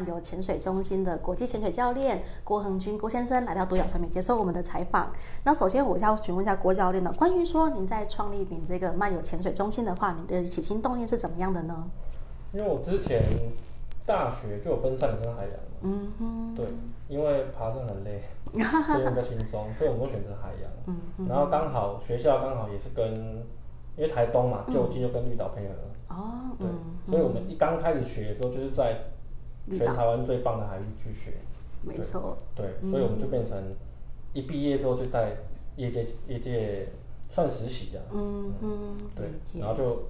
漫游潜水中心的国际潜水教练郭恒军郭先生来到独角传媒接受我们的采访。那首先我要询问一下郭教练呢，关于说您在创立您这个漫游潜水中心的话，您的起心动念是怎么样的呢？因为我之前大学就有奔三里跟海洋，嗯哼，对，因为爬山很累，所以比较轻松，所以我们都选择海洋。嗯哼，然后刚好学校刚好也是跟，因为台东嘛，就近就跟绿岛配合。哦，对，所以我们一刚开始学的时候就是在。全台湾最棒的海域去学，没错，对，所以我们就变成一毕业之后就在业界业界算实习的，嗯嗯，对，然后就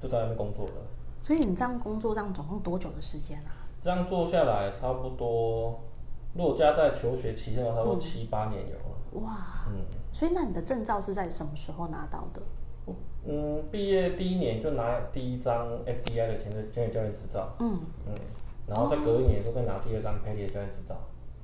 就在那边工作了。所以你这样工作这样总共多久的时间啊？这样做下来差不多，如果加在求学期间的话，差不多七八年有了。哇，嗯，所以那你的证照是在什么时候拿到的？嗯，毕业第一年就拿第一张 FDI 的潜水潜水教练执照。嗯嗯。然后再隔一年，都再拿第二张 PADI 的教练执照。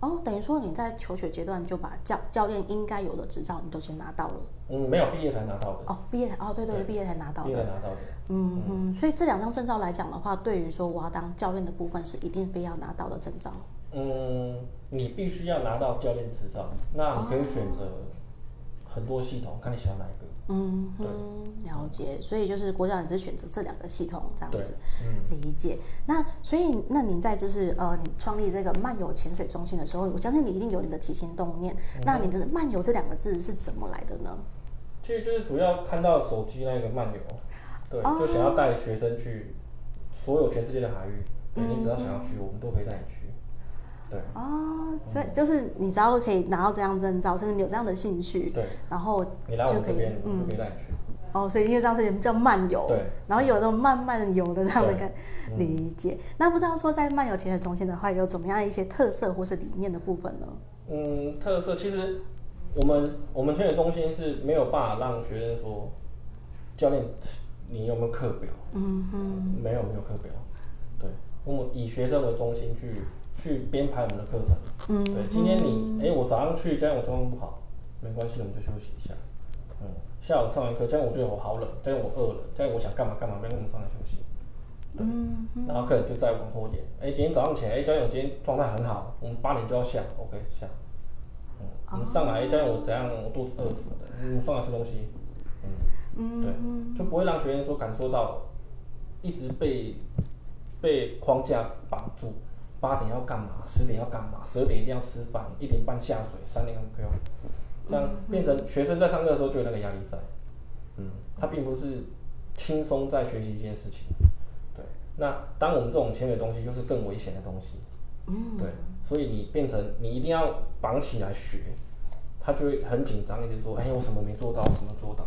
哦，等于说你在求学阶段就把教教练应该有的执照，你都先拿到了。嗯，没有毕业才拿到的。哦，毕业哦，对对，对，毕业才拿到的。毕业拿到的。嗯嗯，所以这两张证照来讲的话，对于说我要当教练的部分，是一定非要拿到的证照。嗯，你必须要拿到教练执照，那你可以选择很多系统，看你喜欢哪一个。嗯对，了解，所以就是国教你是选择这两个系统这样子，嗯，理解。那所以那您在就是呃，你创立这个漫游潜水中心的时候，我相信你一定有你的起心动念。嗯、那你的“漫游”这两个字是怎么来的呢？其实就是主要看到手机那个漫游，对，哦、就想要带学生去所有全世界的海域，对，你只要想要去，我们都可以带你去。对哦，所以就是你只要可以拿到这样证照，甚至你有这样的兴趣，对，然后你来我们这边，嗯，可以带你去。哦，所以因为这样子叫漫游，对，然后有那种慢慢游的这样的个理解。那不知道说在漫游潜水中心的话，有怎么样一些特色或是理念的部分呢？嗯，特色其实我们我们潜水中心是没有办法让学生说，教练你有没有课表？嗯哼，没有没有课表，对，我们以学生为中心去。去编排我们的课程，嗯，对，今天你，哎、欸，我早上去，今天我状况不好，没关系，我们就休息一下，嗯，下午上完课，今天我觉得我好冷，今天我饿了，今天我想干嘛干嘛，没跟我们上来休息，嗯，然后客人就再往后延，哎、欸，今天早上起来，哎、欸，教练我今天状态很好，我们八点就要下，OK 下，嗯，我们上来，哎、欸，教练我怎样，我肚子饿什么的，嗯，上来吃东西，嗯，对，就不会让学员说感受到一直被被框架绑住。八点要干嘛？十点要干嘛？十二点一定要吃饭，一点半下水，三点不用。这样变成学生在上课的时候就有那个压力在，嗯，他并不是轻松在学习一件事情，对。那当我们这种潜水的东西，就是更危险的东西，嗯，对。所以你变成你一定要绑起来学，他就会很紧张，一直说，哎，我什么没做到，什么做到。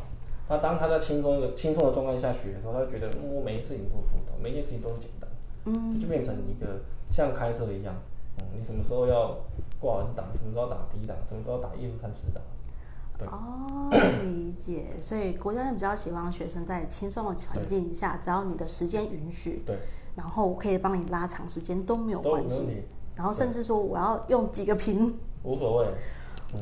那当他在轻松的轻松的状态下学的时候，他就觉得，嗯，我每一次事情都做到，每一件事情都很简单，嗯，就变成一个。像开车一样，嗯，你什么时候要挂完档，什么时候打 D 档，什么时候打一二三四档，对。哦，理解。所以郭教练比较喜欢学生在轻松的环境下，只要你的时间允许，对，然后可以帮你拉长时间都没有关系。然后甚至说我要用几个屏，无所谓。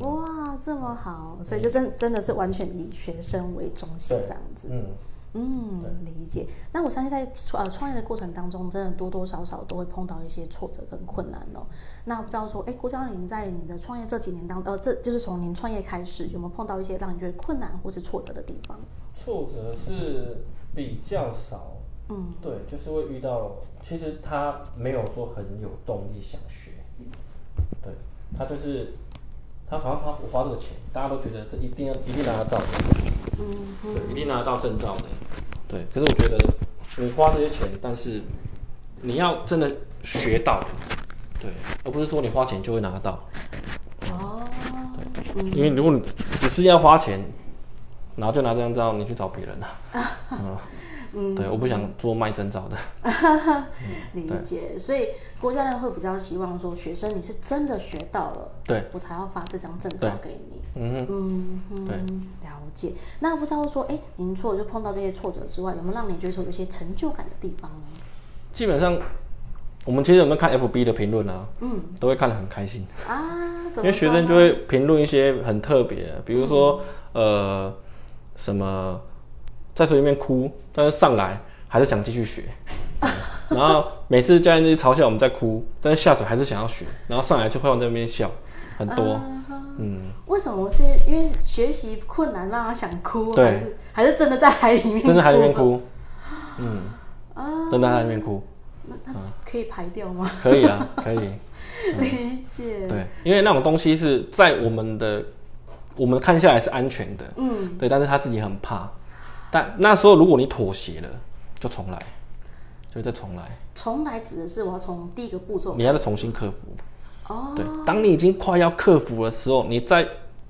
哇，这么好，所以就真真的是完全以学生为中心这样子。嗯。嗯，理解。那我相信在呃创业的过程当中，真的多多少少都会碰到一些挫折跟困难哦。那不知道说，哎，郭教练在你的创业这几年当，呃，这就是从您创业开始，有没有碰到一些让你觉得困难或是挫折的地方？挫折是比较少，嗯，对，就是会遇到，其实他没有说很有动力想学，对，他就是他好像他我花这个钱，大家都觉得这一定要一定拿得到。嗯，对，一定拿得到证照的。对，可是我觉得你花这些钱，但是你要真的学到，对，而不是说你花钱就会拿得到。哦，对，因为如果你只是要花钱，然后就拿这张照，你去找别人了。嗯，嗯，对，我不想做卖证照的。嗯、理解，所以郭教练会比较希望说，学生你是真的学到了，对，我才要发这张证照给你。嗯嗯嗯，对，了解。那不知道说，哎，您除了就碰到这些挫折之外，有没有让你觉得说有些成就感的地方呢？基本上，我们其实有没有看 FB 的评论啊？嗯，都会看得很开心啊，因为学生就会评论一些很特别，比如说、嗯、呃什么在水里面哭，但是上来还是想继续学，然后每次教练就嘲笑我们在哭，但是下水还是想要学，然后上来就会往那边笑，很多。啊嗯，为什么是因为学习困难让他想哭，对。还是还是真的在海里面哭？真的海里面哭，嗯，啊，真的在海里面哭，那他可以排掉吗？可以啊，可以，嗯、理解。对，因为那种东西是在我们的，我们看下来是安全的，嗯，对，但是他自己很怕，但那时候如果你妥协了，就重来，就再重来。重来指的是我要从第一个步骤，你要再重新克服。哦，对，当你已经快要克服的时候，你再，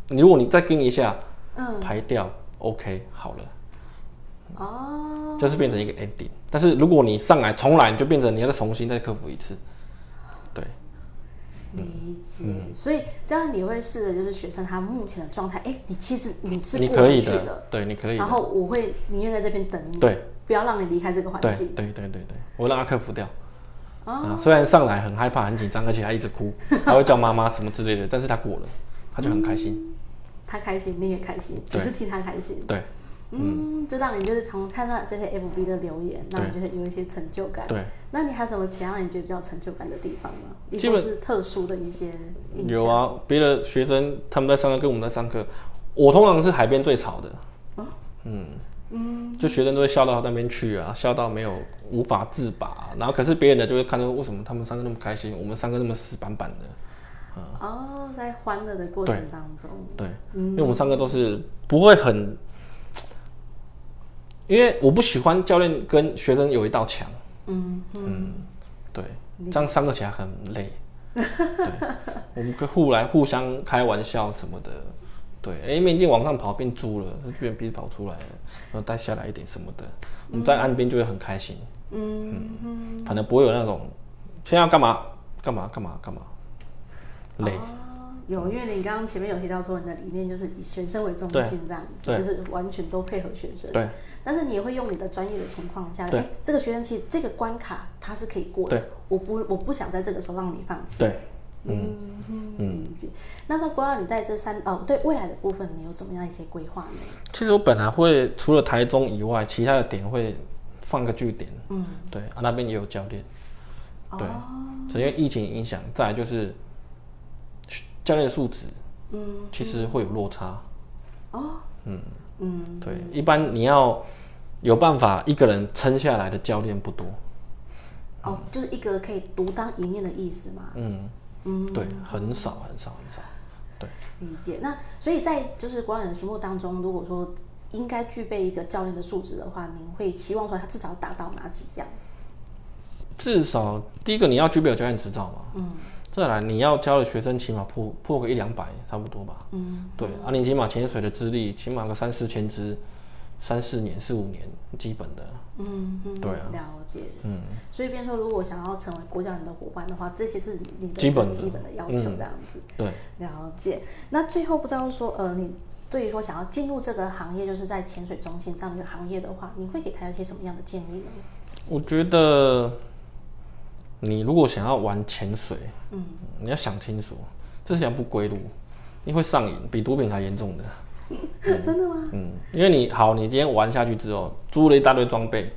你如果你再跟一下，嗯，排掉，OK，好了，哦，就是变成一个 ending。但是如果你上来重来，你就变成你要再重新再克服一次，对，理解。嗯、所以这样你会试着就是学生他目前的状态，哎、欸，你其实你是过得去的，对，你可以。然后我会宁愿在这边等你，对，不要让你离开这个环境，对，对，对，对，对，我让他克服掉。啊，虽然上来很害怕、很紧张，而且他一直哭，他会叫妈妈什么之类的，但是他过了，他就很开心。嗯、他开心，你也开心，只是替他开心。对，嗯，就让你就是从看到这些 FB 的留言，让你觉得有一些成就感。对，那你还有什么其他让你觉得比较成就感的地方吗？亦或是特殊的一些？有啊，别的学生他们在上课，跟我们在上课，我通常是海边最吵的。啊、嗯。嗯，就学生都会笑到那边去啊，笑到没有无法自拔，啊，然后可是别人呢就会看到为什么他们上课那么开心，我们上课那么死板板的，啊、哦，在欢乐的过程当中，对，因为我们上课都是不会很，因为我不喜欢教练跟学生有一道墙，嗯嗯，嗯，对，这样上课起来很累，对，我们可以互来互相开玩笑什么的。对，哎，面镜往上跑变猪了，就变鼻子跑出来了，然后带下来一点什么的，我们在岸边就会很开心。嗯嗯，嗯反正不会有那种，现在要干嘛？干嘛？干嘛？干嘛，累。哦、有，因为你刚刚前面有提到说你的理念就是以学生为中心这样子，就是完全都配合学生。对。但是你也会用你的专业的情况下，哎对，这个学生其实这个关卡他是可以过的。对。我不我不想在这个时候让你放弃。对。嗯嗯嗯，那么，郭老，你在这三哦，对未来的部分，你有怎么样一些规划呢？其实我本来会除了台中以外，其他的点会放个据点。嗯，对啊，那边也有教练。对，只因为疫情影响，再来就是教练的素质，嗯，其实会有落差。哦，嗯嗯，对，一般你要有办法一个人撑下来的教练不多。哦，就是一个可以独当一面的意思嘛？嗯。嗯，对，很少很少很少，对，理解。那所以在就是国人的心目当中，如果说应该具备一个教练的素质的话，您会希望说他至少达到哪几样？至少第一个你要具备有教练执照嘛，嗯，再来你要教的学生起码破破个一两百差不多吧，嗯，对，嗯、啊，你起码潜水的资历起码个三四千支。三四年、四五年，基本的，嗯嗯，对啊，了解，嗯，所以，变成说，如果想要成为国教人的伙伴的话，这些是你的基本基本的要求，这样子，嗯、对，了解。那最后，不知道说，呃，你对于说想要进入这个行业，就是在潜水中心这样的一个行业的话，你会给他一些什么样的建议呢？我觉得，你如果想要玩潜水，嗯，你要想清楚，这是条不归路，你会上瘾，比毒品还严重的。嗯、真的吗？嗯，因为你好，你今天玩下去之后，租了一大堆装备，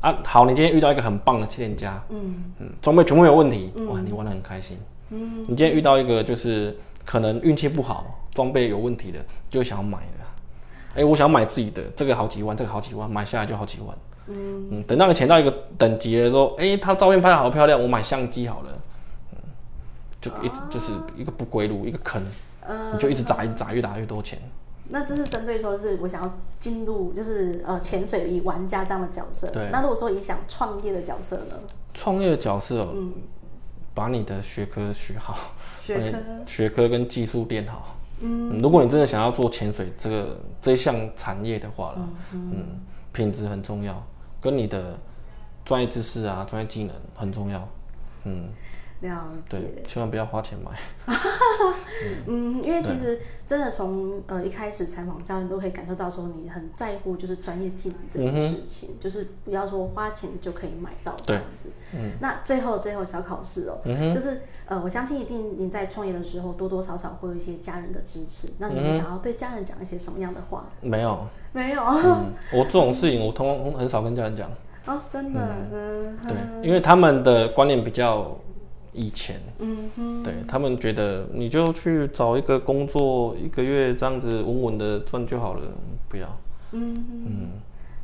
啊，好，你今天遇到一个很棒的气垫家，嗯嗯，装备全部没有问题，嗯、哇，你玩得很开心。嗯，你今天遇到一个就是可能运气不好，装备有问题的，就想要买了。哎、欸，我想要买自己的，这个好几万，这个好几万，买下来就好几万。嗯嗯，等到你潜到一个等级的时候，哎、欸，他照片拍的好漂亮，我买相机好了。嗯，就一直就是一个不归路，一个坑，嗯、你就一直砸，一直砸，越砸越多钱。那这是针对说，是我想要进入，就是呃潜水以玩家这样的角色。对。那如果说你想创业的角色呢？创业的角色，嗯，把你的学科学好，学科学科跟技术练好。嗯。如果你真的想要做潜水这个这一项产业的话了，嗯，嗯，品质很重要，跟你的专业知识啊、专业技能很重要。嗯。了解，对，千万不要花钱买。嗯，因为其实真的从呃一开始采访教练都可以感受到，说你很在乎就是专业技能这件事情，嗯、就是不要说花钱就可以买到这样子。嗯，那最后最后小考试哦，嗯、就是呃我相信一定您在创业的时候多多少少会有一些家人的支持，那你们想要对家人讲一些什么样的话？没有，没有。嗯、我这种事情我通常很少跟家人讲。哦，真的。嗯，对，因为他们的观念比较。以前，嗯哼，对他们觉得你就去找一个工作，一个月这样子稳稳的赚就好了，不要，嗯哼。嗯，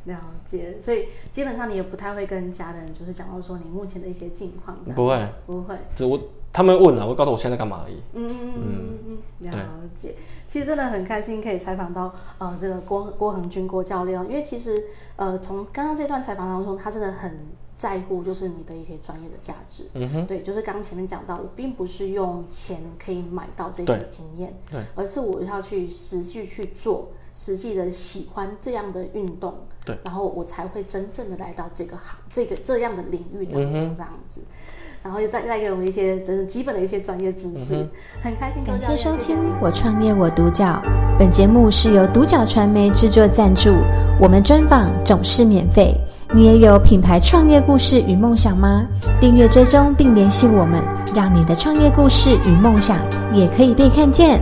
了解。所以基本上你也不太会跟家人就是讲到说你目前的一些近况，不会，不会。就我他们问了，我告诉我现在干嘛而已。嗯嗯。嗯嗯，了解。其实真的很开心可以采访到呃这个郭郭恒军郭教练，因为其实呃从刚刚这段采访当中，他真的很。在乎就是你的一些专业的价值，嗯哼，对，就是刚前面讲到，我并不是用钱可以买到这些经验，对，而是我要去实际去做，实际的喜欢这样的运动，对，然后我才会真正的来到这个行，这个这样的领域当中这样子，嗯、然后又带带给我们一些真的基本的一些专业知识，嗯、很开心。感谢收听我创业我独角，本节目是由独角传媒制作赞助，我们专访总是免费。你也有品牌创业故事与梦想吗？订阅追踪并联系我们，让你的创业故事与梦想也可以被看见。